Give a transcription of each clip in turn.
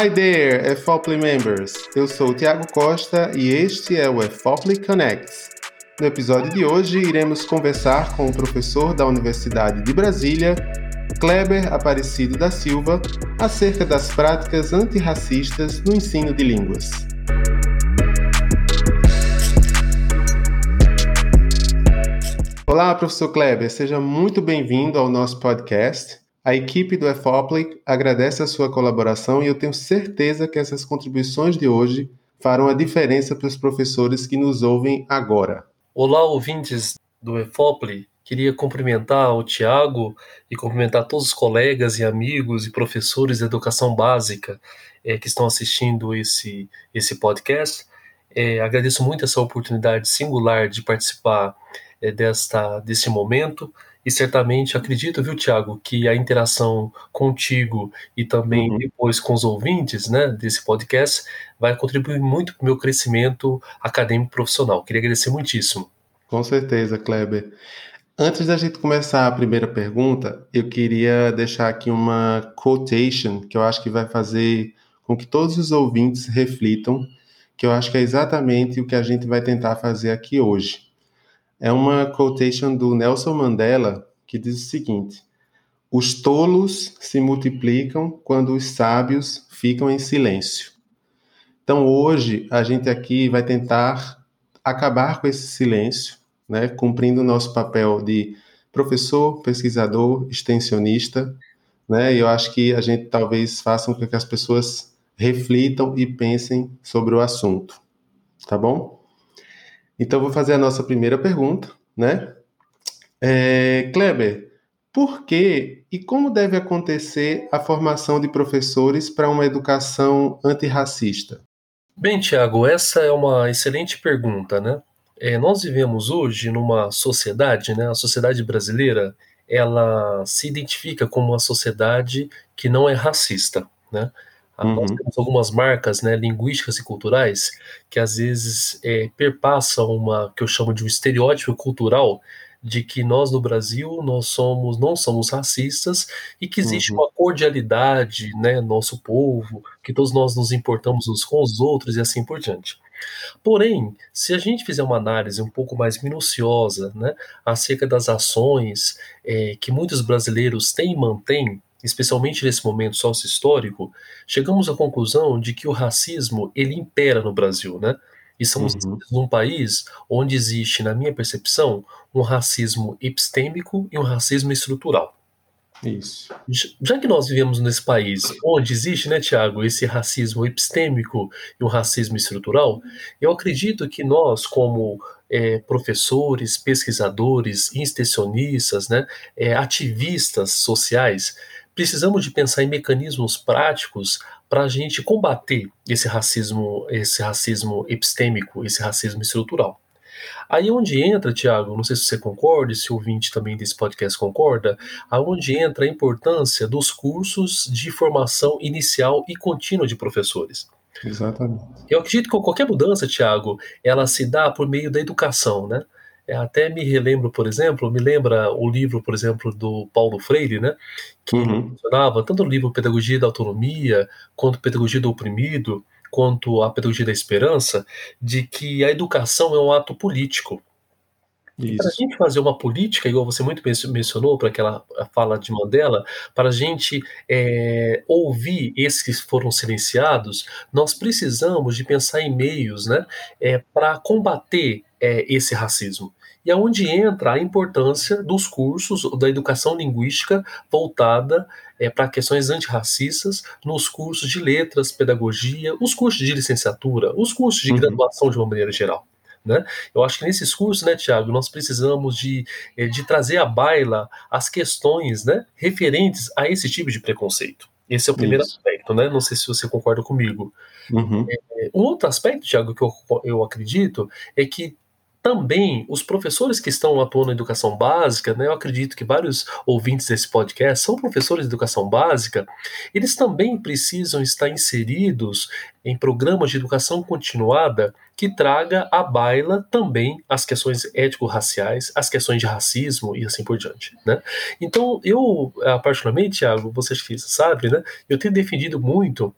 Hi there, EFOPLY members! Eu sou o Tiago Costa e este é o EFOPLY Connects. No episódio de hoje, iremos conversar com o professor da Universidade de Brasília, Kleber Aparecido da Silva, acerca das práticas antirracistas no ensino de línguas. Olá, professor Kleber, seja muito bem-vindo ao nosso podcast. A equipe do EFOPLY agradece a sua colaboração e eu tenho certeza que essas contribuições de hoje farão a diferença para os professores que nos ouvem agora. Olá, ouvintes do EFOPLE. Queria cumprimentar o Tiago e cumprimentar todos os colegas e amigos e professores de educação básica é, que estão assistindo esse, esse podcast. É, agradeço muito essa oportunidade singular de participar é, desta, desse momento e certamente acredito, viu, Tiago, que a interação contigo e também uhum. depois com os ouvintes né, desse podcast vai contribuir muito para o meu crescimento acadêmico profissional. Queria agradecer muitíssimo. Com certeza, Kleber. Antes da gente começar a primeira pergunta, eu queria deixar aqui uma quotation que eu acho que vai fazer com que todos os ouvintes reflitam, que eu acho que é exatamente o que a gente vai tentar fazer aqui hoje. É uma quotation do Nelson Mandela que diz o seguinte: Os tolos se multiplicam quando os sábios ficam em silêncio. Então hoje a gente aqui vai tentar acabar com esse silêncio, né, cumprindo o nosso papel de professor, pesquisador, extensionista, né, e eu acho que a gente talvez faça com que as pessoas reflitam e pensem sobre o assunto, tá bom? Então, vou fazer a nossa primeira pergunta, né? É, Kleber, por que e como deve acontecer a formação de professores para uma educação antirracista? Bem, Tiago, essa é uma excelente pergunta, né? É, nós vivemos hoje numa sociedade, né? A sociedade brasileira, ela se identifica como uma sociedade que não é racista, né? Uhum. Nós temos algumas marcas né, linguísticas e culturais que às vezes é, perpassam uma que eu chamo de um estereótipo cultural de que nós no Brasil nós somos não somos racistas e que existe uhum. uma cordialidade, né, nosso povo, que todos nós nos importamos uns com os outros e assim por diante. Porém, se a gente fizer uma análise um pouco mais minuciosa, né, acerca das ações é, que muitos brasileiros têm e mantêm especialmente nesse momento sócio-histórico, chegamos à conclusão de que o racismo ele impera no Brasil, né? E somos uhum. num país onde existe, na minha percepção, um racismo epistêmico e um racismo estrutural. Isso. Já que nós vivemos nesse país onde existe, né, Tiago, esse racismo epistêmico e o racismo estrutural, eu acredito que nós, como é, professores, pesquisadores, extensionistas, né, é, ativistas sociais, precisamos de pensar em mecanismos práticos para a gente combater esse racismo, esse racismo epistêmico, esse racismo estrutural. Aí onde entra, Tiago, não sei se você concorda, se o ouvinte também desse podcast concorda, aonde entra a importância dos cursos de formação inicial e contínua de professores. Exatamente. Eu acredito que qualquer mudança, Tiago, ela se dá por meio da educação, né? É, até me relembro, por exemplo, me lembra o livro, por exemplo, do Paulo Freire, né, que uhum. mencionava tanto o livro Pedagogia da Autonomia, quanto Pedagogia do Oprimido, quanto a Pedagogia da Esperança, de que a educação é um ato político. Para a gente fazer uma política, igual você muito mencionou, para aquela fala de Mandela, para a gente é, ouvir esses que foram silenciados, nós precisamos de pensar em meios né, é, para combater é, esse racismo. E é onde entra a importância dos cursos da educação linguística voltada é, para questões antirracistas nos cursos de letras, pedagogia, os cursos de licenciatura, os cursos de uhum. graduação de uma maneira geral. Né? Eu acho que nesses cursos, né, Tiago, nós precisamos de, é, de trazer à baila as questões né, referentes a esse tipo de preconceito. Esse é o primeiro Isso. aspecto, né? Não sei se você concorda comigo. Uhum. É, um outro aspecto, Tiago, que eu, eu acredito é que também os professores que estão atuando na educação básica, né, eu acredito que vários ouvintes desse podcast são professores de educação básica, eles também precisam estar inseridos em programas de educação continuada que traga à baila também as questões ético-raciais, as questões de racismo e assim por diante, né? Então, eu, particularmente, Thiago, você sabe, né, eu tenho defendido muito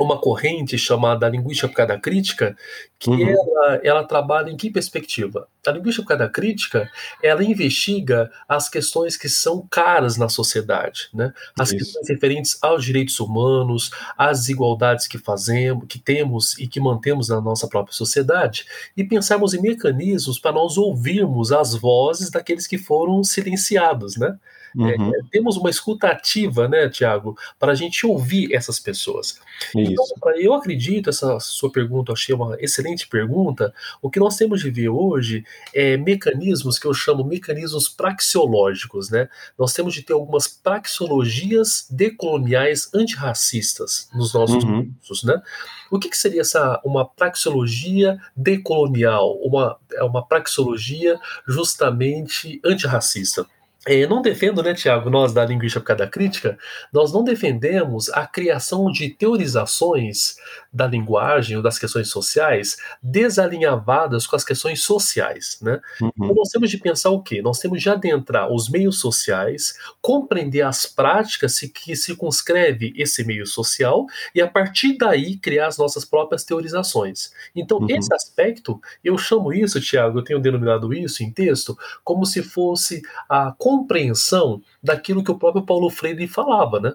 uma corrente chamada linguística aplicada crítica, que uhum. ela, ela trabalha em que perspectiva? A linguística aplicada crítica, ela investiga as questões que são caras na sociedade, né? As Isso. questões referentes aos direitos humanos, às desigualdades que fazemos, que temos e que mantemos na nossa própria sociedade, e pensarmos em mecanismos para nós ouvirmos as vozes daqueles que foram silenciados, né? É, uhum. É, temos uma escuta ativa, né, Tiago, para a gente ouvir essas pessoas. Então, eu acredito, essa sua pergunta, eu achei uma excelente pergunta. O que nós temos de ver hoje é mecanismos que eu chamo mecanismos praxeológicos, né? Nós temos de ter algumas praxeologias decoloniais antirracistas nos nossos uhum. cursos, né? O que, que, seria essa uma praxeologia decolonial, uma, é uma praxeologia justamente antirracista? É, não defendo, né, Tiago, nós da linguística aplicada crítica, nós não defendemos a criação de teorizações da linguagem ou das questões sociais desalinhavadas com as questões sociais, né? Uhum. Então nós temos de pensar o quê? Nós temos de adentrar os meios sociais, compreender as práticas que circunscreve esse meio social e a partir daí criar as nossas próprias teorizações. Então uhum. esse aspecto, eu chamo isso, Tiago, eu tenho denominado isso em texto, como se fosse a compreensão daquilo que o próprio Paulo Freire falava, né?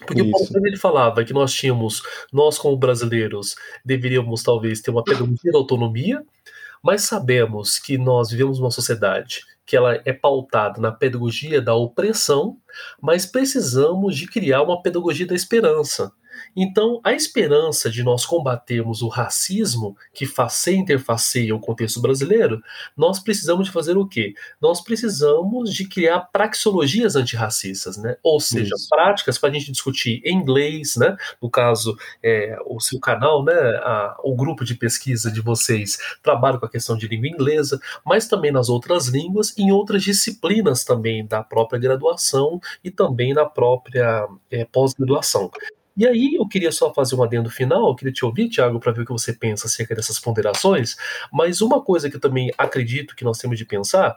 Porque Isso. o Paulo Freire ele falava que nós tínhamos, nós como brasileiros, deveríamos talvez ter uma pedagogia da autonomia, mas sabemos que nós vivemos uma sociedade que ela é pautada na pedagogia da opressão, mas precisamos de criar uma pedagogia da esperança. Então, a esperança de nós combatermos o racismo que face interfaceia o contexto brasileiro, nós precisamos de fazer o quê? Nós precisamos de criar praxeologias antirracistas, né? Ou seja, Isso. práticas para a gente discutir em inglês, né? No caso, é, o seu canal, né? A, o grupo de pesquisa de vocês trabalha com a questão de língua inglesa, mas também nas outras línguas e em outras disciplinas também da própria graduação e também na própria é, pós-graduação. E aí eu queria só fazer um adendo final, eu queria te ouvir, Tiago, para ver o que você pensa acerca dessas ponderações, mas uma coisa que eu também acredito que nós temos de pensar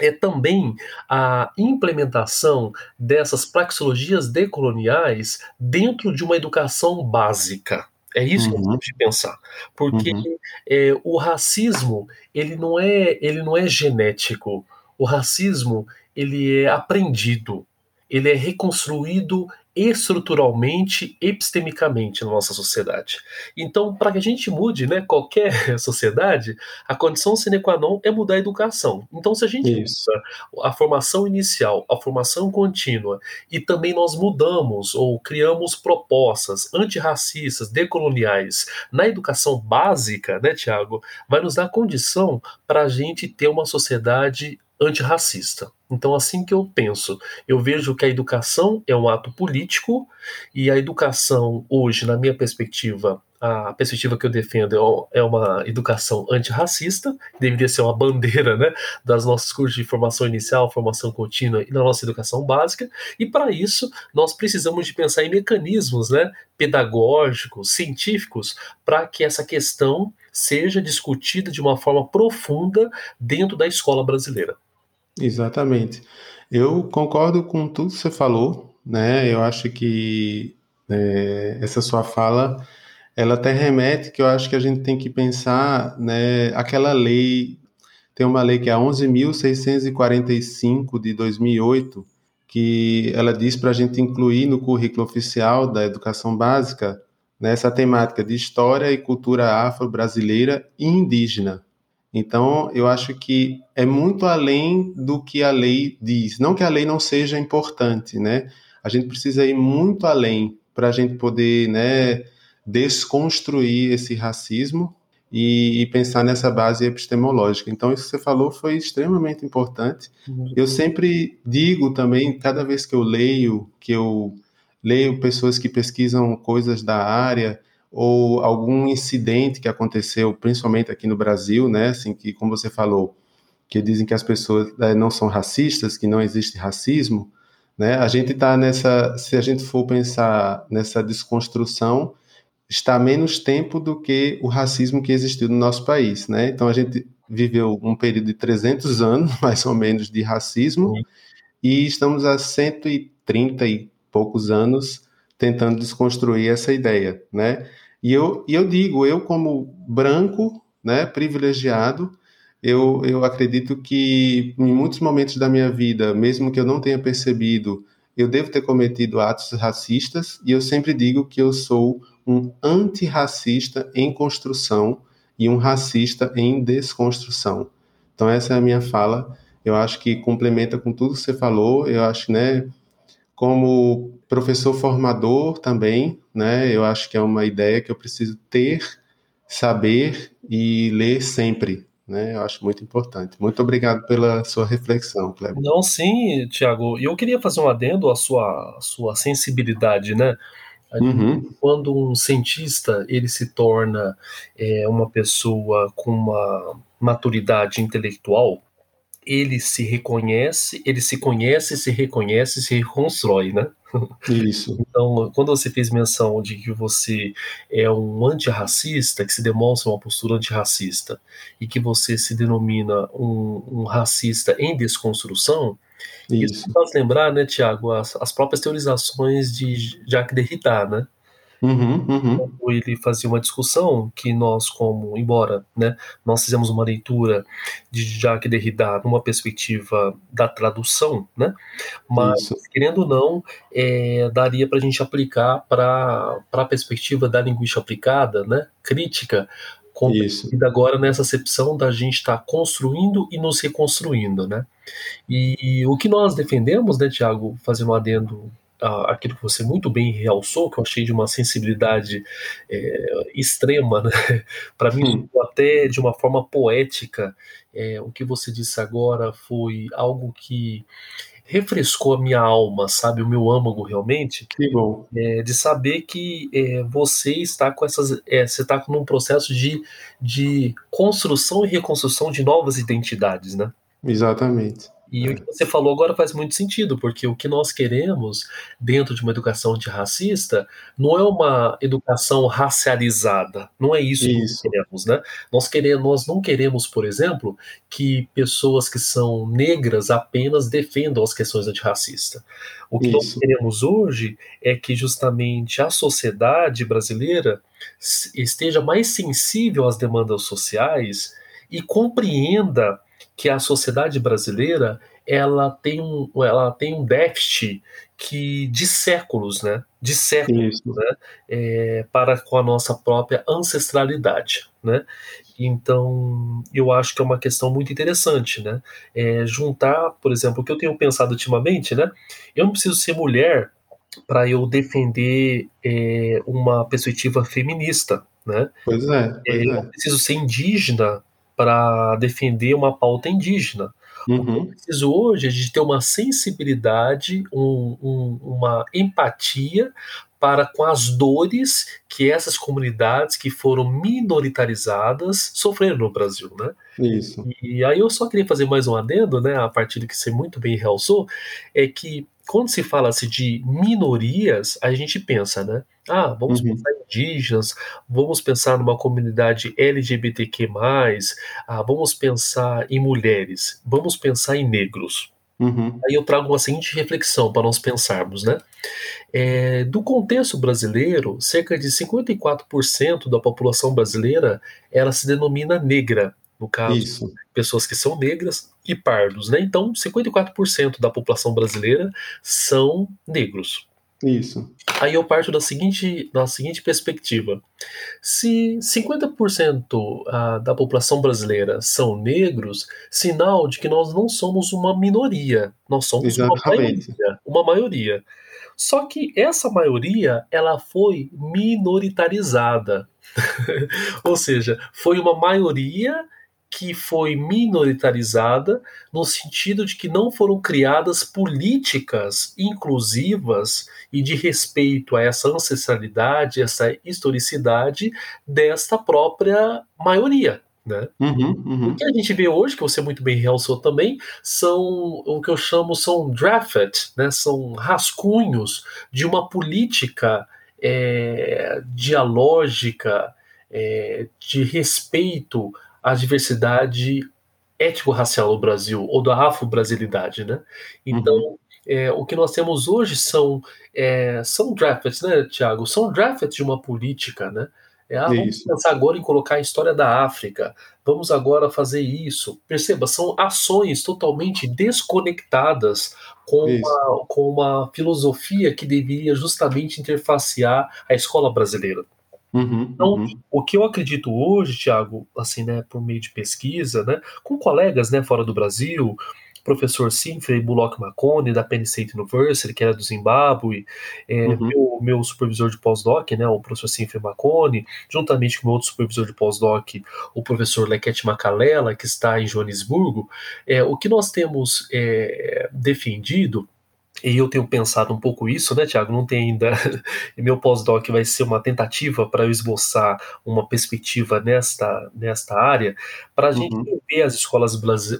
é também a implementação dessas praxeologias decoloniais dentro de uma educação básica. É isso uhum. que temos de pensar, porque uhum. é, o racismo ele não é ele não é genético. O racismo ele é aprendido, ele é reconstruído estruturalmente, epistemicamente na nossa sociedade. Então, para que a gente mude né, qualquer sociedade, a condição sine qua non é mudar a educação. Então, se a gente Isso. muda a formação inicial, a formação contínua, e também nós mudamos ou criamos propostas antirracistas, decoloniais na educação básica, né, Tiago, vai nos dar condição para a gente ter uma sociedade antirracista. Então, assim que eu penso, eu vejo que a educação é um ato político e a educação, hoje, na minha perspectiva, a perspectiva que eu defendo é, é uma educação antirracista, deveria ser uma bandeira né, das nossas cursos de formação inicial, formação contínua e na nossa educação básica, e para isso nós precisamos de pensar em mecanismos né, pedagógicos, científicos, para que essa questão seja discutida de uma forma profunda dentro da escola brasileira. Exatamente. Eu concordo com tudo que você falou, né? Eu acho que é, essa sua fala, ela até remete que eu acho que a gente tem que pensar, né? Aquela lei, tem uma lei que é a 11.645 de 2008, que ela diz para a gente incluir no currículo oficial da educação básica nessa né, temática de história e cultura afro-brasileira e indígena. Então, eu acho que é muito além do que a lei diz. Não que a lei não seja importante, né? A gente precisa ir muito além para a gente poder, né, desconstruir esse racismo e, e, pensar nessa base epistemológica. Então, isso que você falou foi extremamente importante. Uhum. Eu sempre digo também, cada vez que eu leio, que eu leio pessoas que pesquisam coisas da área, ou algum incidente que aconteceu, principalmente aqui no Brasil, né, assim, que como você falou, que dizem que as pessoas é, não são racistas, que não existe racismo, né, a gente está nessa, se a gente for pensar nessa desconstrução, está menos tempo do que o racismo que existiu no nosso país, né, então a gente viveu um período de 300 anos, mais ou menos, de racismo, Sim. e estamos há 130 e poucos anos tentando desconstruir essa ideia, né? E eu, e eu digo, eu como branco, né, privilegiado, eu, eu acredito que em muitos momentos da minha vida, mesmo que eu não tenha percebido, eu devo ter cometido atos racistas, e eu sempre digo que eu sou um antirracista em construção e um racista em desconstrução. Então essa é a minha fala. Eu acho que complementa com tudo que você falou. Eu acho, né, como professor formador também, né, eu acho que é uma ideia que eu preciso ter, saber e ler sempre, né? Eu acho muito importante. Muito obrigado pela sua reflexão, Kleber. Não, sim, Tiago. E eu queria fazer um adendo à sua, à sua sensibilidade, né? Uhum. Quando um cientista ele se torna é, uma pessoa com uma maturidade intelectual, ele se reconhece, ele se conhece, se reconhece, se reconstrói, né? Isso. Então, quando você fez menção de que você é um antirracista, que se demonstra uma postura antirracista, e que você se denomina um, um racista em desconstrução, isso, isso faz lembrar, né, Tiago, as, as próprias teorizações de Jacques Derrida, né? Uhum, uhum. Ele fazia uma discussão que nós, como, embora né, nós fizemos uma leitura de Jacques Derrida numa perspectiva da tradução, né, mas, Isso. querendo ou não, é, daria para a gente aplicar para a perspectiva da linguística aplicada, né, crítica, compreendida agora nessa acepção da gente estar tá construindo e nos reconstruindo, né? E o que nós defendemos, né, Tiago, fazendo um adendo aquilo que você muito bem realçou, que eu achei de uma sensibilidade é, extrema, né? para mim, até de uma forma poética. É, o que você disse agora foi algo que refrescou a minha alma, sabe, o meu âmago realmente. Que bom. É, de saber que é, você está com essas, é, você está num processo de, de construção e reconstrução de novas identidades, né? Exatamente. E o que você falou agora faz muito sentido, porque o que nós queremos dentro de uma educação antirracista não é uma educação racializada, não é isso, isso. que nós queremos, né? Nós, queremos, nós não queremos, por exemplo, que pessoas que são negras apenas defendam as questões antirracistas. O que isso. nós queremos hoje é que justamente a sociedade brasileira esteja mais sensível às demandas sociais e compreenda que a sociedade brasileira ela tem um, ela tem um déficit que de séculos, né? De séculos, Isso. né? É, para com a nossa própria ancestralidade, né? Então, eu acho que é uma questão muito interessante, né? É, juntar, por exemplo, o que eu tenho pensado ultimamente, né? Eu não preciso ser mulher para eu defender é, uma perspectiva feminista, né? Pois é. Pois é, eu não preciso ser indígena para defender uma pauta indígena. Uhum. O que eu preciso hoje é de ter uma sensibilidade, um, um, uma empatia para com as dores que essas comunidades que foram minoritarizadas sofreram no Brasil, né? Isso. E aí eu só queria fazer mais um adendo, né, a partir do que você muito bem realçou, é que quando se fala-se de minorias, a gente pensa, né? Ah, vamos uhum. pensar em indígenas, vamos pensar numa comunidade LGBTQ+, ah, vamos pensar em mulheres, vamos pensar em negros. Uhum. Aí eu trago uma seguinte reflexão para nós pensarmos, né? É, do contexto brasileiro, cerca de 54% da população brasileira ela se denomina negra, no caso, Isso. pessoas que são negras e pardos, né? Então, 54% da população brasileira são negros. Isso. Aí eu parto da seguinte, da seguinte perspectiva. Se 50% ah, da população brasileira são negros, sinal de que nós não somos uma minoria, nós somos uma maioria, uma maioria. Só que essa maioria, ela foi minoritarizada. Ou seja, foi uma maioria que foi minoritarizada no sentido de que não foram criadas políticas inclusivas e de respeito a essa ancestralidade, essa historicidade desta própria maioria. Né? Uhum, uhum. O que a gente vê hoje, que você muito bem realçou também, são o que eu chamo são draft, né? são rascunhos de uma política é, dialógica, é, de respeito a diversidade ético-racial no Brasil, ou da afro-brasilidade, né? Então, uhum. é, o que nós temos hoje são, é, são drafts, né, Tiago? São drafts de uma política, né? É, ah, vamos isso. pensar agora em colocar a história da África, vamos agora fazer isso. Perceba, são ações totalmente desconectadas com uma, com uma filosofia que deveria justamente interfacear a escola brasileira. Uhum, então, uhum. o que eu acredito hoje, Tiago, assim, né, por meio de pesquisa, né, com colegas, né, fora do Brasil, professor Sinfrey Bullock Macone, da Penn State University, que era do Zimbábue, é, uhum. meu, meu, supervisor de pós-doc, né, o professor Sinfrey Macone, juntamente com o meu outro supervisor de pós-doc, o professor Lequete Macalela, que está em Joanesburgo, é, o que nós temos é, defendido e eu tenho pensado um pouco isso, né, Tiago? Não tem ainda. meu pós-doc vai ser uma tentativa para eu esboçar uma perspectiva nesta, nesta área, para a uhum. gente ver as escolas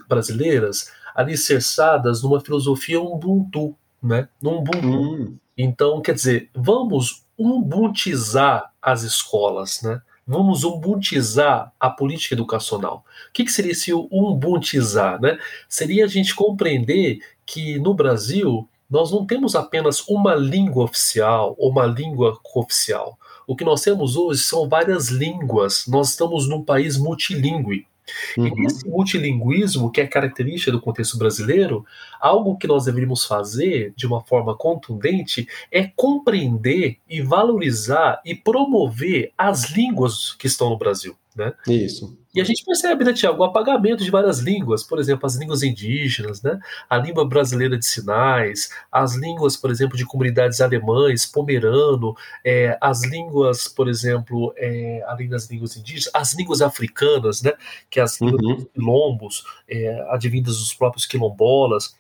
brasileiras alicerçadas numa filosofia Ubuntu, né? No Ubuntu. Uhum. Então, quer dizer, vamos ubuntizar as escolas, né? Vamos ubuntizar a política educacional. O que, que seria esse ubuntizar? Né? Seria a gente compreender que no Brasil nós não temos apenas uma língua oficial ou uma língua cooficial. O que nós temos hoje são várias línguas. Nós estamos num país multilingüe. Uhum. E esse multilinguismo, que é característica do contexto brasileiro, algo que nós deveríamos fazer de uma forma contundente é compreender e valorizar e promover as línguas que estão no Brasil. Né? Isso. E a gente percebe, né, Tiago, o apagamento de várias línguas, por exemplo, as línguas indígenas, né, a língua brasileira de sinais, as línguas, por exemplo, de comunidades alemães, pomerano, é, as línguas, por exemplo, é, além das línguas indígenas, as línguas africanas, né, que é as línguas uhum. dos quilombos, é, advindas dos próprios quilombolas.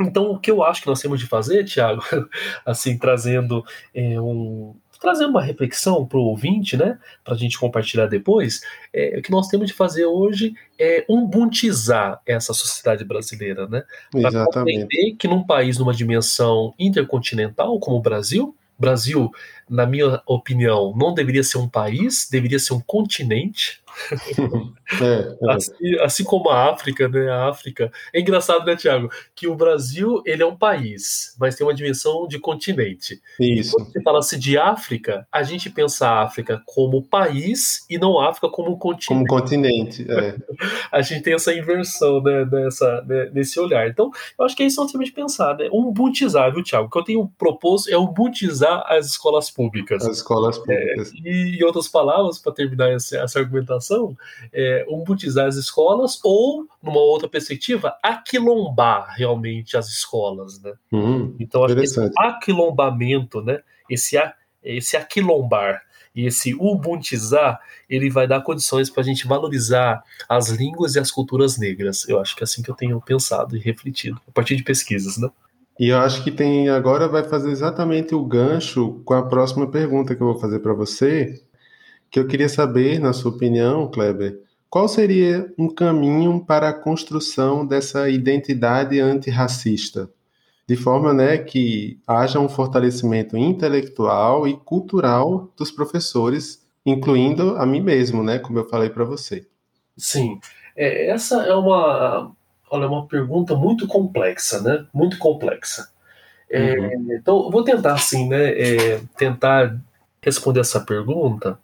Então, o que eu acho que nós temos de fazer, Tiago, assim, trazendo é, um, trazer uma reflexão para o ouvinte, né, para a gente compartilhar depois, é, o que nós temos de fazer hoje é umbuntizar essa sociedade brasileira, né, para compreender que num país numa dimensão intercontinental como o Brasil, Brasil, na minha opinião, não deveria ser um país, deveria ser um continente, é, é. Assim, assim, como a África, né? A África. É engraçado, né, Tiago? Que o Brasil ele é um país, mas tem uma dimensão de continente. Isso. quando se falasse de África, a gente pensa a África como país e não a África como continente. Como continente, é. a gente tem essa inversão, né, nessa, né, nesse olhar. Então, eu acho que é isso que temos de pensar, né? Umbutizar, viu, Tiago? O que eu tenho proposto é umbutizar as escolas públicas. As escolas públicas. É, e, em outras palavras, para terminar essa, essa argumentação, educação, é, umbutizar as escolas ou, numa outra perspectiva, aquilombar realmente as escolas, né? Hum, então, acho que esse aquilombamento, né? Esse, esse aquilombar e esse ubuntizar, ele vai dar condições para a gente valorizar as línguas e as culturas negras. Eu acho que é assim que eu tenho pensado e refletido, a partir de pesquisas, né? E eu acho que tem agora vai fazer exatamente o gancho com a próxima pergunta que eu vou fazer para você, que eu queria saber, na sua opinião, Kleber, qual seria um caminho para a construção dessa identidade antirracista? De forma né, que haja um fortalecimento intelectual e cultural dos professores, incluindo a mim mesmo, né, como eu falei para você. Sim, é, essa é uma, olha, uma pergunta muito complexa, né? Muito complexa. É, uhum. Então, vou tentar, assim, né, é, tentar responder essa pergunta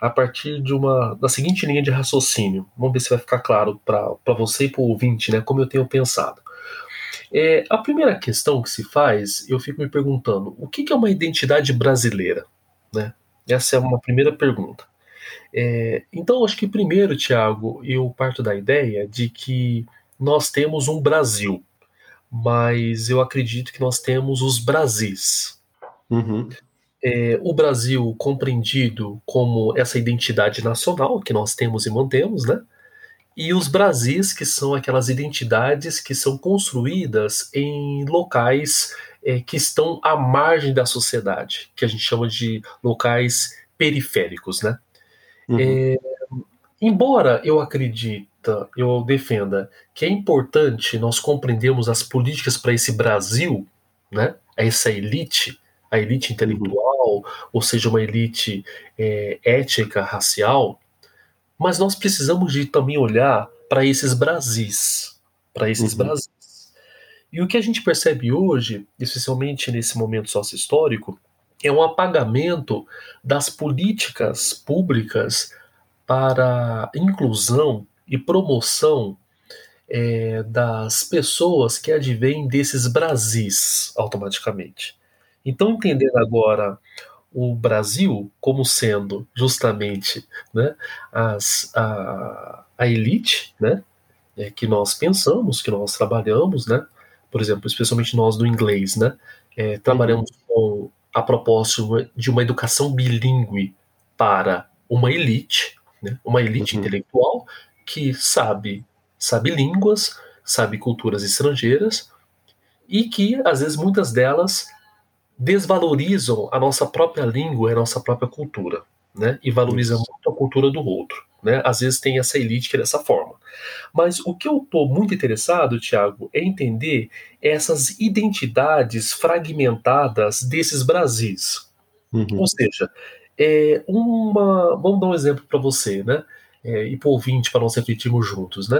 a partir de uma da seguinte linha de raciocínio. Vamos ver se vai ficar claro para você e para o ouvinte, né, como eu tenho pensado. É, a primeira questão que se faz, eu fico me perguntando, o que, que é uma identidade brasileira? Né? Essa é uma primeira pergunta. É, então, acho que primeiro, Tiago, eu parto da ideia de que nós temos um Brasil, mas eu acredito que nós temos os Brasis. Uhum é, o Brasil compreendido como essa identidade nacional que nós temos e mantemos, né? E os Brasis, que são aquelas identidades que são construídas em locais é, que estão à margem da sociedade, que a gente chama de locais periféricos, né? Uhum. É, embora eu acredita, eu defenda que é importante nós compreendermos as políticas para esse Brasil, né? Essa elite, a elite intelectual, ou seja, uma elite é, ética, racial, mas nós precisamos de também olhar para esses Brasis, para esses uhum. Brasis. E o que a gente percebe hoje, especialmente nesse momento sócio-histórico, é um apagamento das políticas públicas para inclusão e promoção é, das pessoas que advêm desses Brasis automaticamente. Então, entendendo agora o Brasil como sendo justamente né, as, a, a elite né, é, que nós pensamos, que nós trabalhamos, né, por exemplo, especialmente nós do inglês, né, é, trabalhamos com a propósito de uma educação bilíngue para uma elite, né, uma elite uhum. intelectual que sabe sabe línguas, sabe culturas estrangeiras e que às vezes muitas delas desvalorizam a nossa própria língua, a nossa própria cultura, né? E valorizam muito a cultura do outro, né? Às vezes tem essa elite que é dessa forma. Mas o que eu estou muito interessado, Tiago, é entender essas identidades fragmentadas desses Brasis. Uhum. Ou seja, é uma. Vamos dar um exemplo para você, né? É, e para o ouvinte, para nós refletirmos juntos, né?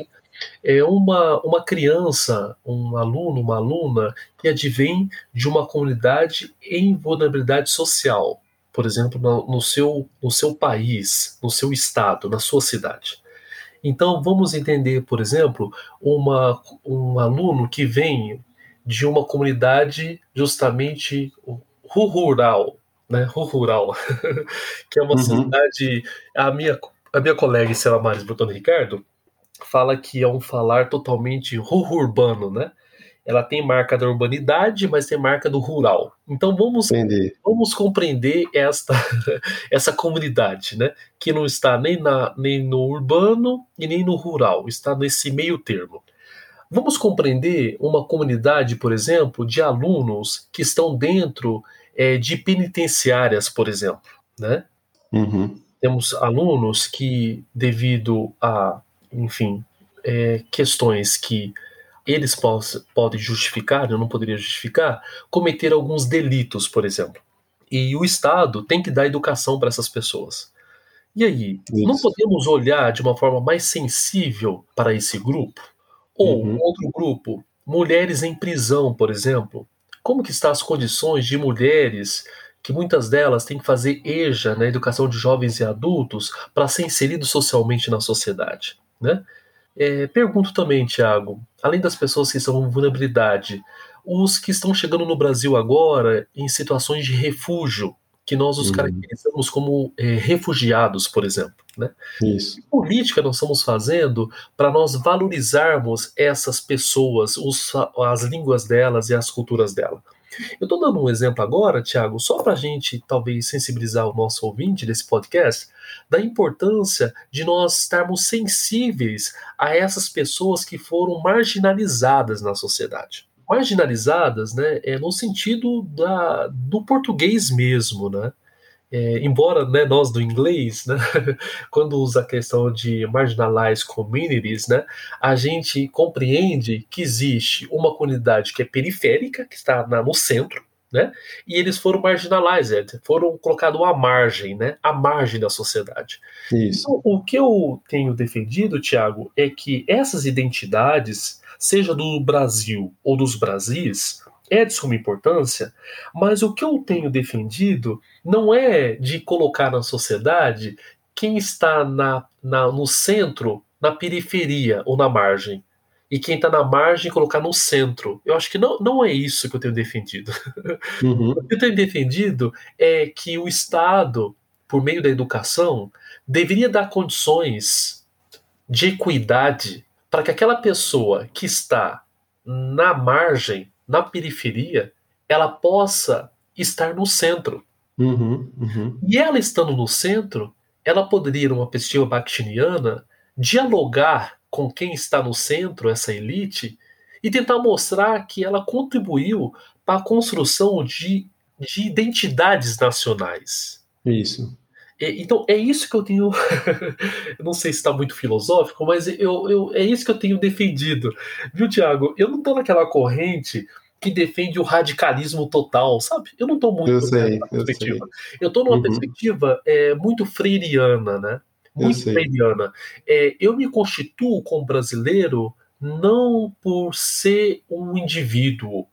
É uma, uma criança, um aluno, uma aluna que advém de uma comunidade em vulnerabilidade social, por exemplo, no, no, seu, no seu país, no seu estado, na sua cidade. Então, vamos entender, por exemplo, uma, um aluno que vem de uma comunidade justamente rural, né, rural, que é uma uhum. cidade. A minha, a minha colega Estela Maris Brutano Ricardo, fala que é um falar totalmente urbano, né? Ela tem marca da urbanidade, mas tem marca do rural. Então vamos, vamos compreender esta, essa comunidade, né? Que não está nem, na, nem no urbano e nem no rural, está nesse meio termo. Vamos compreender uma comunidade, por exemplo, de alunos que estão dentro é, de penitenciárias, por exemplo, né? Uhum. Temos alunos que, devido a enfim, é, questões que eles podem justificar, eu não poderia justificar, cometer alguns delitos, por exemplo. E o Estado tem que dar educação para essas pessoas. E aí, Isso. não podemos olhar de uma forma mais sensível para esse grupo? Ou uhum. outro grupo, mulheres em prisão, por exemplo. Como que estão as condições de mulheres que muitas delas têm que fazer EJA na educação de jovens e adultos para ser inseridos socialmente na sociedade? Né? É, pergunto também, Tiago, além das pessoas que estão com vulnerabilidade, os que estão chegando no Brasil agora em situações de refúgio, que nós os uhum. caracterizamos como é, refugiados, por exemplo. Né? Isso. Que política nós estamos fazendo para nós valorizarmos essas pessoas, os, as línguas delas e as culturas delas? Eu estou dando um exemplo agora, Tiago, só para a gente talvez sensibilizar o nosso ouvinte desse podcast, da importância de nós estarmos sensíveis a essas pessoas que foram marginalizadas na sociedade. Marginalizadas, né, é no sentido da, do português mesmo, né? É, embora né, nós do inglês, né, quando usa a questão de marginalized communities, né, a gente compreende que existe uma comunidade que é periférica, que está na, no centro, né, e eles foram marginalized, foram colocados à margem, né, à margem da sociedade. Isso. Então, o que eu tenho defendido, Tiago, é que essas identidades, seja do Brasil ou dos Brasis, é de suma importância, mas o que eu tenho defendido não é de colocar na sociedade quem está na, na, no centro, na periferia ou na margem. E quem está na margem colocar no centro. Eu acho que não, não é isso que eu tenho defendido. Uhum. o que eu tenho defendido é que o Estado, por meio da educação, deveria dar condições de equidade para que aquela pessoa que está na margem na periferia, ela possa estar no centro. Uhum, uhum. E ela estando no centro, ela poderia, numa perspectiva bakhtiniana, dialogar com quem está no centro, essa elite, e tentar mostrar que ela contribuiu para a construção de, de identidades nacionais. Isso. Então, é isso que eu tenho. não sei se está muito filosófico, mas eu, eu, é isso que eu tenho defendido. Viu, Tiago? Eu não estou naquela corrente que defende o radicalismo total, sabe? Eu não estou muito eu sei, perspectiva. Eu estou numa uhum. perspectiva é, muito freiriana, né? muito freiriana. É, eu me constituo como brasileiro não por ser um indivíduo.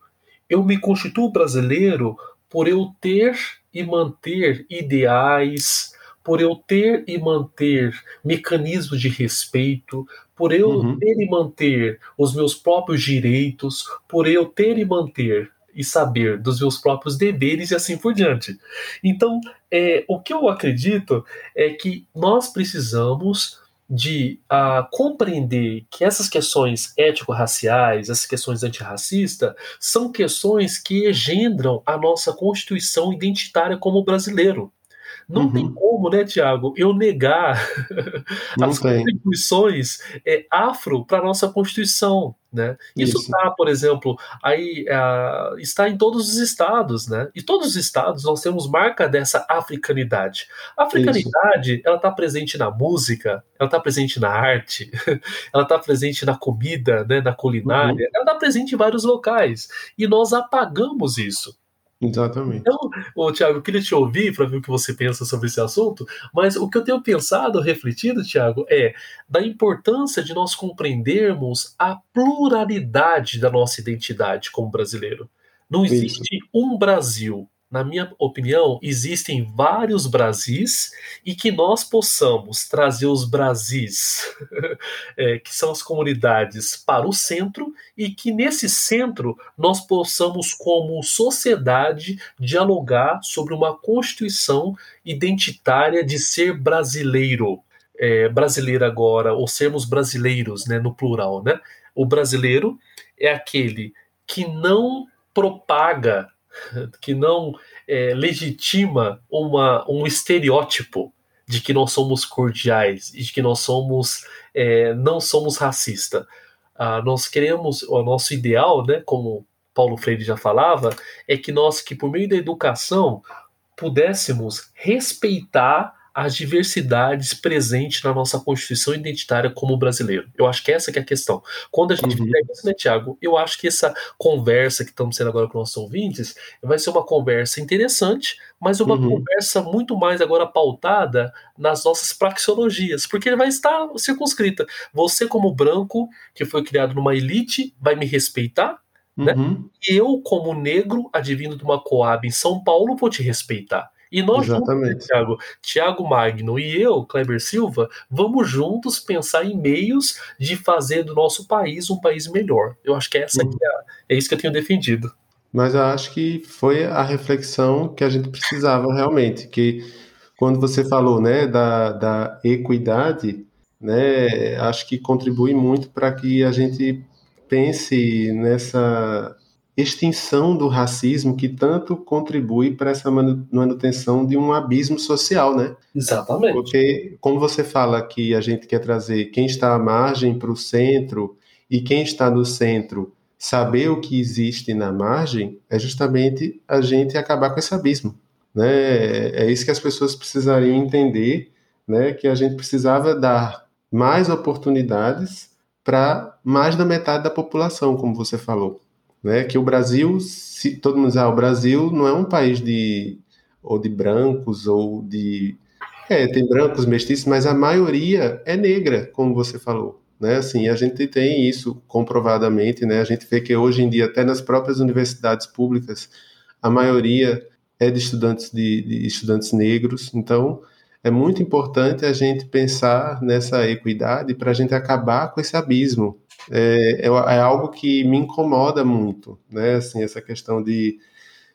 Eu me constituo brasileiro por eu ter e manter ideais, por eu ter e manter mecanismos de respeito, por eu uhum. ter e manter os meus próprios direitos, por eu ter e manter e saber dos meus próprios deveres e assim por diante. Então, é, o que eu acredito é que nós precisamos de uh, compreender que essas questões ético-raciais, essas questões antirracistas, são questões que engendram a nossa constituição identitária como brasileiro. Não uhum. tem como, né, Tiago, eu negar as contribuições é, afro para a nossa Constituição. Né? Isso está, por exemplo, aí uh, está em todos os estados, né? E todos os estados nós temos marca dessa africanidade. A africanidade, Isso. ela está presente na música, ela está presente na arte, ela está presente na comida, né? Na culinária, uhum. ela está presente em vários locais e nós apagamos isso. Exatamente. Então, ô, Tiago, eu queria te ouvir para ver o que você pensa sobre esse assunto, mas o que eu tenho pensado, refletido, Tiago, é da importância de nós compreendermos a pluralidade da nossa identidade como brasileiro. Não existe Isso. um Brasil na minha opinião, existem vários Brasis e que nós possamos trazer os Brasis, é, que são as comunidades, para o centro e que nesse centro nós possamos, como sociedade, dialogar sobre uma constituição identitária de ser brasileiro. É, brasileiro agora, ou sermos brasileiros, né, no plural, né? O brasileiro é aquele que não propaga que não é, legitima uma, um estereótipo de que nós somos cordiais e de que nós somos é, não somos racistas. Ah, nós queremos o nosso ideal, né, como Paulo Freire já falava, é que nós que por meio da educação pudéssemos respeitar as diversidades presentes na nossa constituição identitária como brasileiro. Eu acho que essa que é a questão. Quando a gente uhum. pega isso, né, Tiago? Eu acho que essa conversa que estamos tendo agora com nossos ouvintes vai ser uma conversa interessante, mas uma uhum. conversa muito mais agora pautada nas nossas praxeologias, porque vai estar circunscrita. Você, como branco, que foi criado numa elite, vai me respeitar, né? Uhum. E eu, como negro, advindo de uma coab em São Paulo, vou te respeitar. E nós juntos, Thiago, Thiago Magno e eu, Kleber Silva, vamos juntos pensar em meios de fazer do nosso país um país melhor. Eu acho que essa é, é isso que eu tenho defendido. Mas eu acho que foi a reflexão que a gente precisava realmente, que quando você falou, né, da, da equidade, né, acho que contribui muito para que a gente pense nessa extinção do racismo que tanto contribui para essa manutenção de um abismo social, né? Exatamente. Porque, como você fala que a gente quer trazer quem está à margem para o centro e quem está no centro saber o que existe na margem, é justamente a gente acabar com esse abismo, né? É isso que as pessoas precisariam entender, né? Que a gente precisava dar mais oportunidades para mais da metade da população, como você falou né? Que o Brasil, se todo mundo diz, ah, o Brasil não é um país de ou de brancos ou de é, tem brancos mestiços, mas a maioria é negra, como você falou, né? Assim, a gente tem isso comprovadamente, né? A gente vê que hoje em dia até nas próprias universidades públicas a maioria é de estudantes de, de estudantes negros, então é muito importante a gente pensar nessa equidade para a gente acabar com esse abismo é, é, é, algo que me incomoda muito, né? Assim, essa questão de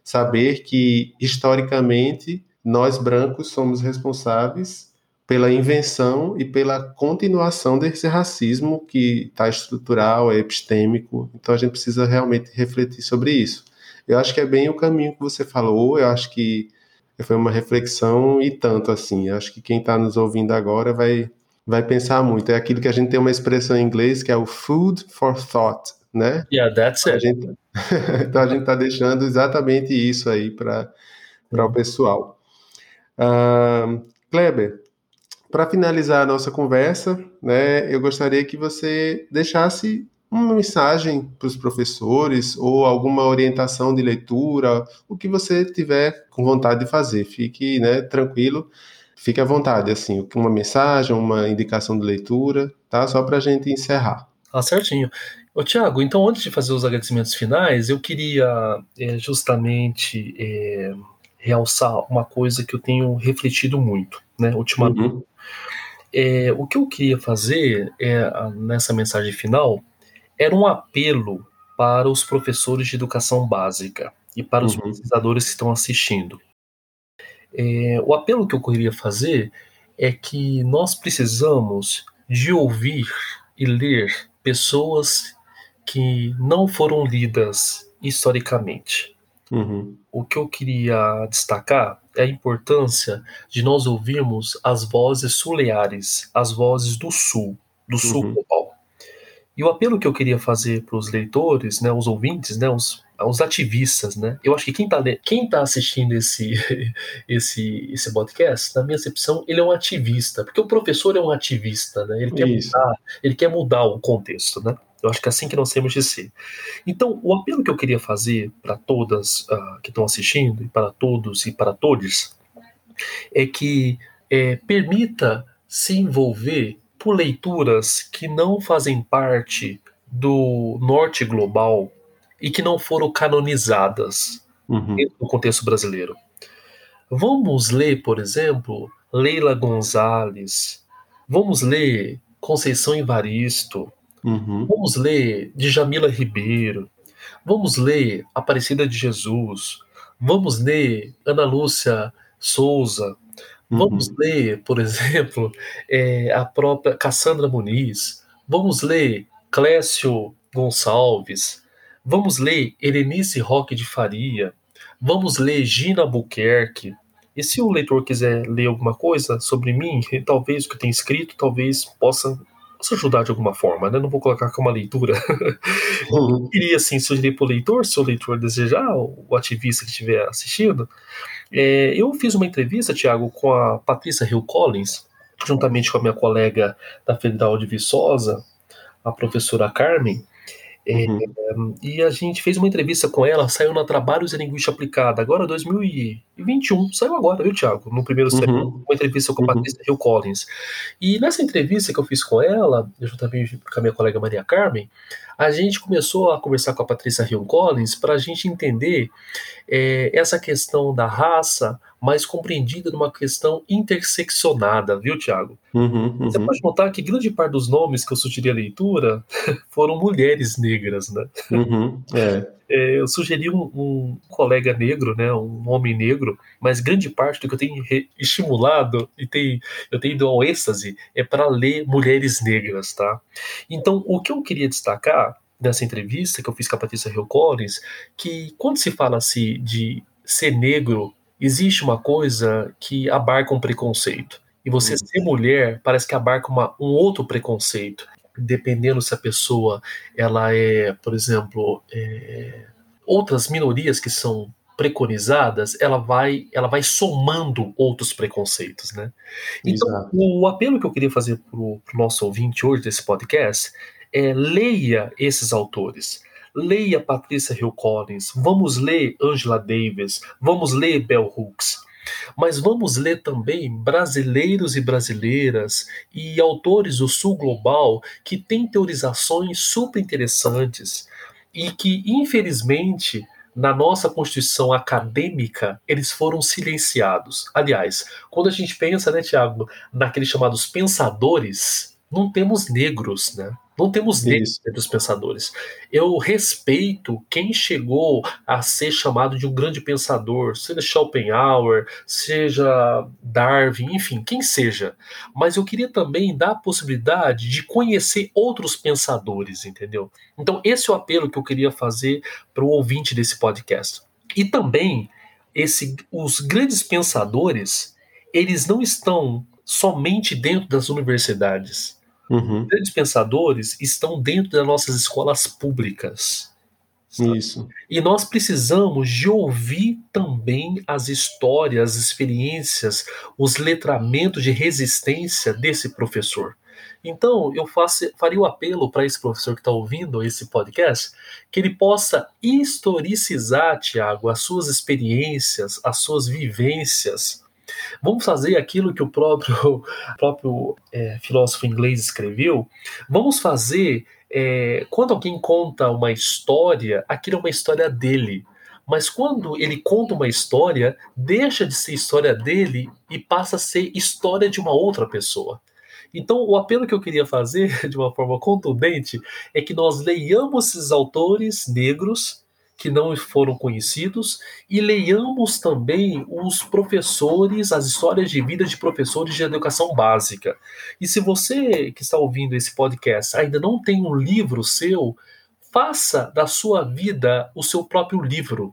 saber que historicamente nós brancos somos responsáveis pela invenção e pela continuação desse racismo que está estrutural, é epistêmico. Então a gente precisa realmente refletir sobre isso. Eu acho que é bem o caminho que você falou. Eu acho que foi uma reflexão e tanto assim. Eu acho que quem está nos ouvindo agora vai vai pensar muito. É aquilo que a gente tem uma expressão em inglês que é o food for thought, né? Yeah, that's it. A gente... então a gente está deixando exatamente isso aí para o pessoal. Uh, Kleber, para finalizar a nossa conversa, né, eu gostaria que você deixasse uma mensagem para os professores ou alguma orientação de leitura, o que você tiver com vontade de fazer. Fique né, tranquilo fique à vontade, assim, uma mensagem, uma indicação de leitura, tá? Só para a gente encerrar. Ah, certinho. Ô, Tiago, então antes de fazer os agradecimentos finais, eu queria é, justamente é, realçar uma coisa que eu tenho refletido muito, né, ultimamente. Uhum. É, o que eu queria fazer é, nessa mensagem final era um apelo para os professores de educação básica e para os uhum. pesquisadores que estão assistindo. É, o apelo que eu queria fazer é que nós precisamos de ouvir e ler pessoas que não foram lidas historicamente. Uhum. O que eu queria destacar é a importância de nós ouvirmos as vozes suleares, as vozes do sul, do sul uhum. global. E o apelo que eu queria fazer para os leitores, né, os ouvintes, né, os, os ativistas, né? Eu acho que quem está quem tá assistindo esse, esse, esse podcast, na minha acepção, ele é um ativista, porque o professor é um ativista, né? Ele quer mudar, ele quer mudar o contexto, né? Eu acho que é assim que nós temos de ser. Então, o apelo que eu queria fazer para todas uh, que estão assistindo, e para todos e para todos, é que é, permita se envolver por leituras que não fazem parte do norte global e que não foram canonizadas uhum. no contexto brasileiro. Vamos ler, por exemplo, Leila Gonzalez, vamos ler Conceição Evaristo, Uhum. Vamos ler Djamila Ribeiro. Vamos ler Aparecida de Jesus. Vamos ler Ana Lúcia Souza. Vamos uhum. ler, por exemplo, é, a própria Cassandra Muniz. Vamos ler Clécio Gonçalves. Vamos ler Erenice Roque de Faria. Vamos ler Gina Buquerque. E se o leitor quiser ler alguma coisa sobre mim, talvez o que eu tenho escrito, talvez possa posso ajudar de alguma forma, né? Não vou colocar como uma leitura. Eu queria, assim, sugerir para o leitor, se o leitor desejar, o ativista que estiver assistindo. É, eu fiz uma entrevista, Tiago, com a Patrícia Hill Collins, juntamente com a minha colega da Federal de Viçosa, a professora Carmen, Uhum. É, e a gente fez uma entrevista com ela, saiu na Trabalhos em Linguística Aplicada, agora 2021, saiu agora, viu, Thiago? No primeiro uhum. semestre, uma entrevista com a uhum. Patrícia Hill Collins. E nessa entrevista que eu fiz com ela, juntamente com a minha colega Maria Carmen, a gente começou a conversar com a Patrícia Hill Collins para a gente entender é, essa questão da raça, mais compreendida numa questão interseccionada, viu, Tiago? Uhum, uhum. Você pode notar que grande parte dos nomes que eu sugeri a leitura foram mulheres negras, né? Uhum, é. É, eu sugeri um, um, colega negro, né, um homem negro, mas grande parte do que eu tenho estimulado e tem, eu tenho ido ao êxtase é para ler mulheres negras, tá? Então, o que eu queria destacar nessa entrevista que eu fiz com a Patrícia Hill Collins, que quando se fala assim de ser negro existe uma coisa que abarca um preconceito. E você hum. ser mulher parece que abarca uma, um outro preconceito. Dependendo se a pessoa ela é, por exemplo, é, outras minorias que são preconizadas, ela vai, ela vai somando outros preconceitos, né? Então, Exato. o apelo que eu queria fazer para o nosso ouvinte hoje desse podcast é leia esses autores leia Patrícia Hill Collins, vamos ler Angela Davis, vamos ler Bell Hooks. Mas vamos ler também brasileiros e brasileiras e autores do Sul Global que têm teorizações super interessantes e que, infelizmente, na nossa constituição acadêmica, eles foram silenciados. Aliás, quando a gente pensa, né, Tiago, naqueles chamados pensadores, não temos negros, né? Não temos negros entre os pensadores. Eu respeito quem chegou a ser chamado de um grande pensador, seja Schopenhauer, seja Darwin, enfim, quem seja. Mas eu queria também dar a possibilidade de conhecer outros pensadores, entendeu? Então, esse é o apelo que eu queria fazer para o ouvinte desse podcast. E também, esse, os grandes pensadores, eles não estão somente dentro das universidades Uhum. Grandes pensadores estão dentro das nossas escolas públicas. Sabe? Isso. E nós precisamos de ouvir também as histórias, as experiências, os letramentos de resistência desse professor. Então, eu faço, faria o apelo para esse professor que está ouvindo esse podcast, que ele possa historicizar, Tiago, as suas experiências, as suas vivências, Vamos fazer aquilo que o próprio, próprio é, filósofo inglês escreveu. Vamos fazer é, quando alguém conta uma história, aquilo é uma história dele. Mas quando ele conta uma história, deixa de ser história dele e passa a ser história de uma outra pessoa. Então, o apelo que eu queria fazer, de uma forma contundente, é que nós leiamos esses autores negros que não foram conhecidos e leiamos também os professores, as histórias de vida de professores de educação básica. E se você que está ouvindo esse podcast ainda não tem um livro seu, faça da sua vida o seu próprio livro.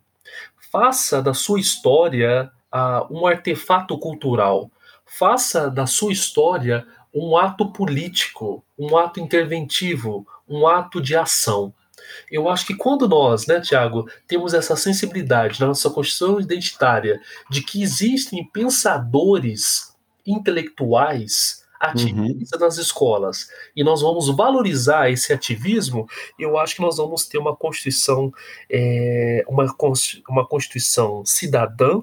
Faça da sua história uh, um artefato cultural. Faça da sua história um ato político, um ato interventivo, um ato de ação. Eu acho que quando nós, né, Tiago, temos essa sensibilidade na nossa construção identitária de que existem pensadores intelectuais ativistas uhum. nas escolas e nós vamos valorizar esse ativismo, eu acho que nós vamos ter uma constituição, é, uma, uma constituição cidadã,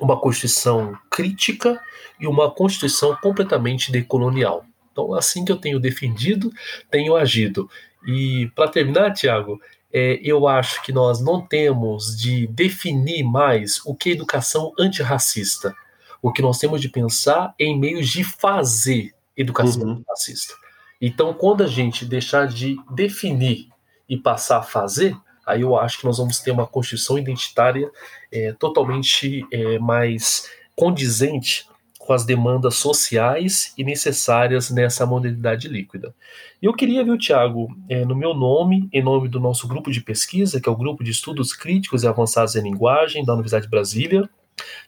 uma constituição crítica e uma constituição completamente decolonial. Então, assim que eu tenho defendido, tenho agido. E para terminar, Tiago, é, eu acho que nós não temos de definir mais o que é educação antirracista. O que nós temos de pensar é em meios de fazer educação uhum. antirracista. Então, quando a gente deixar de definir e passar a fazer, aí eu acho que nós vamos ter uma construção identitária é, totalmente é, mais condizente com as demandas sociais e necessárias nessa modalidade líquida. E eu queria, viu, Tiago, é, no meu nome, em nome do nosso grupo de pesquisa, que é o Grupo de Estudos Críticos e Avançados em Linguagem da Universidade de Brasília,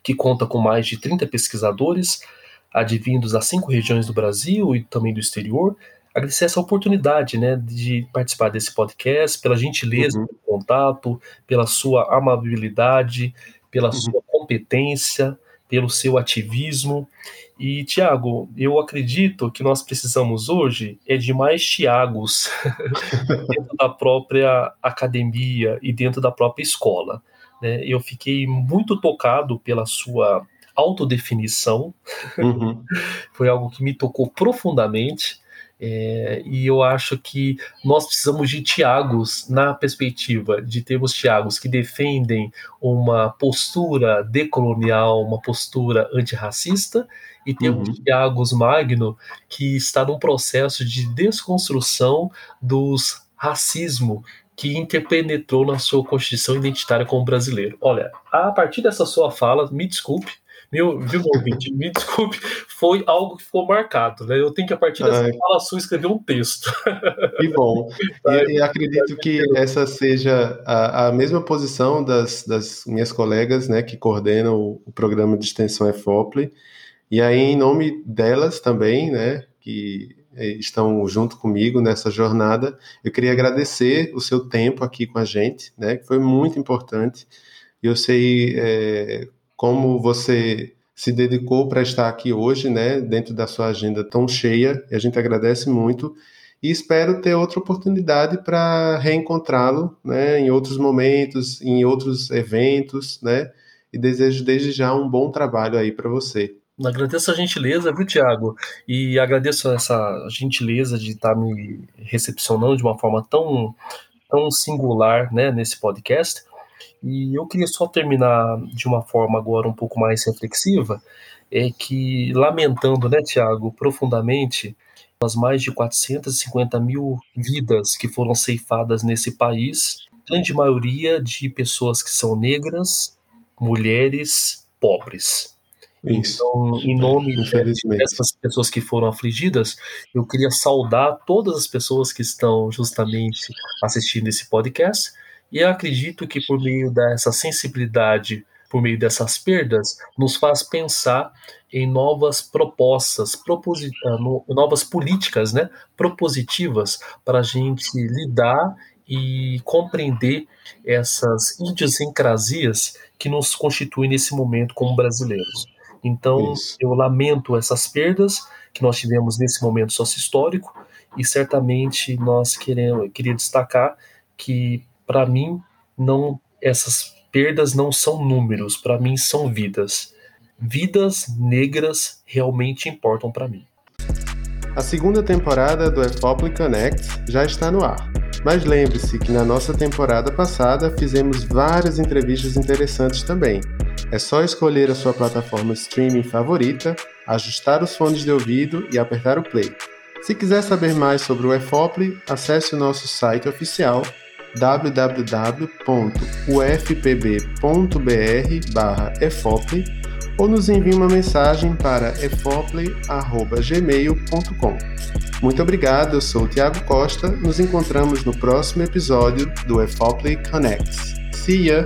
que conta com mais de 30 pesquisadores, advindos das cinco regiões do Brasil e também do exterior, agradecer essa oportunidade né, de participar desse podcast, pela gentileza uhum. do contato, pela sua amabilidade, pela uhum. sua competência, pelo seu ativismo. E, Tiago, eu acredito que nós precisamos hoje é de mais Tiagos dentro da própria academia e dentro da própria escola. Né? Eu fiquei muito tocado pela sua autodefinição, uhum. foi algo que me tocou profundamente. É, e eu acho que nós precisamos de Tiagos na perspectiva de termos Tiagos que defendem uma postura decolonial, uma postura antirracista, e temos uhum. Tiagos Magno que está num processo de desconstrução dos racismo que interpenetrou na sua constituição identitária como brasileiro. Olha, a partir dessa sua fala, me desculpe, meu, viu, ouvinte? Me desculpe, foi algo que ficou marcado, né? Eu tenho que, a partir dessa Ai. fala sua, escrever um texto. Que bom. e, e, acredito que essa seja a, a mesma posição das, das, minhas colegas, né, que coordenam o, o programa de extensão EFOPLE. E aí, em nome delas também, né, que estão junto comigo nessa jornada, eu queria agradecer o seu tempo aqui com a gente, né, que foi muito importante. Eu sei é, como você se dedicou para estar aqui hoje, né, dentro da sua agenda tão cheia, a gente agradece muito e espero ter outra oportunidade para reencontrá-lo, né, em outros momentos, em outros eventos, né, e desejo desde já um bom trabalho aí para você. Agradeço a gentileza, viu, Tiago? E agradeço essa gentileza de estar tá me recepcionando de uma forma tão, tão singular, né, nesse podcast. E eu queria só terminar de uma forma agora um pouco mais reflexiva, é que lamentando, né, Tiago, profundamente as mais de 450 mil vidas que foram ceifadas nesse país, grande maioria de pessoas que são negras, mulheres, pobres. Isso. Então, em nome dessas pessoas que foram afligidas, eu queria saudar todas as pessoas que estão justamente assistindo esse podcast e eu acredito que por meio dessa sensibilidade, por meio dessas perdas, nos faz pensar em novas propostas, ah, novas políticas né, propositivas para a gente lidar e compreender essas idiosincrasias que nos constituem nesse momento como brasileiros. Então, Isso. eu lamento essas perdas que nós tivemos nesse momento sócio-histórico e certamente nós queremos, queria destacar que para mim não essas perdas não são números, para mim são vidas. vidas negras realmente importam para mim. A segunda temporada do EFOPLE Connect já está no ar. Mas lembre-se que na nossa temporada passada fizemos várias entrevistas interessantes também. É só escolher a sua plataforma streaming favorita, ajustar os fones de ouvido e apertar o play. Se quiser saber mais sobre o EFOPLE, acesse o nosso site oficial www.ufpb.br/efople ou nos envie uma mensagem para efople.gmail.com. Muito obrigado, eu sou o Tiago Costa. Nos encontramos no próximo episódio do Efople Connects. See ya!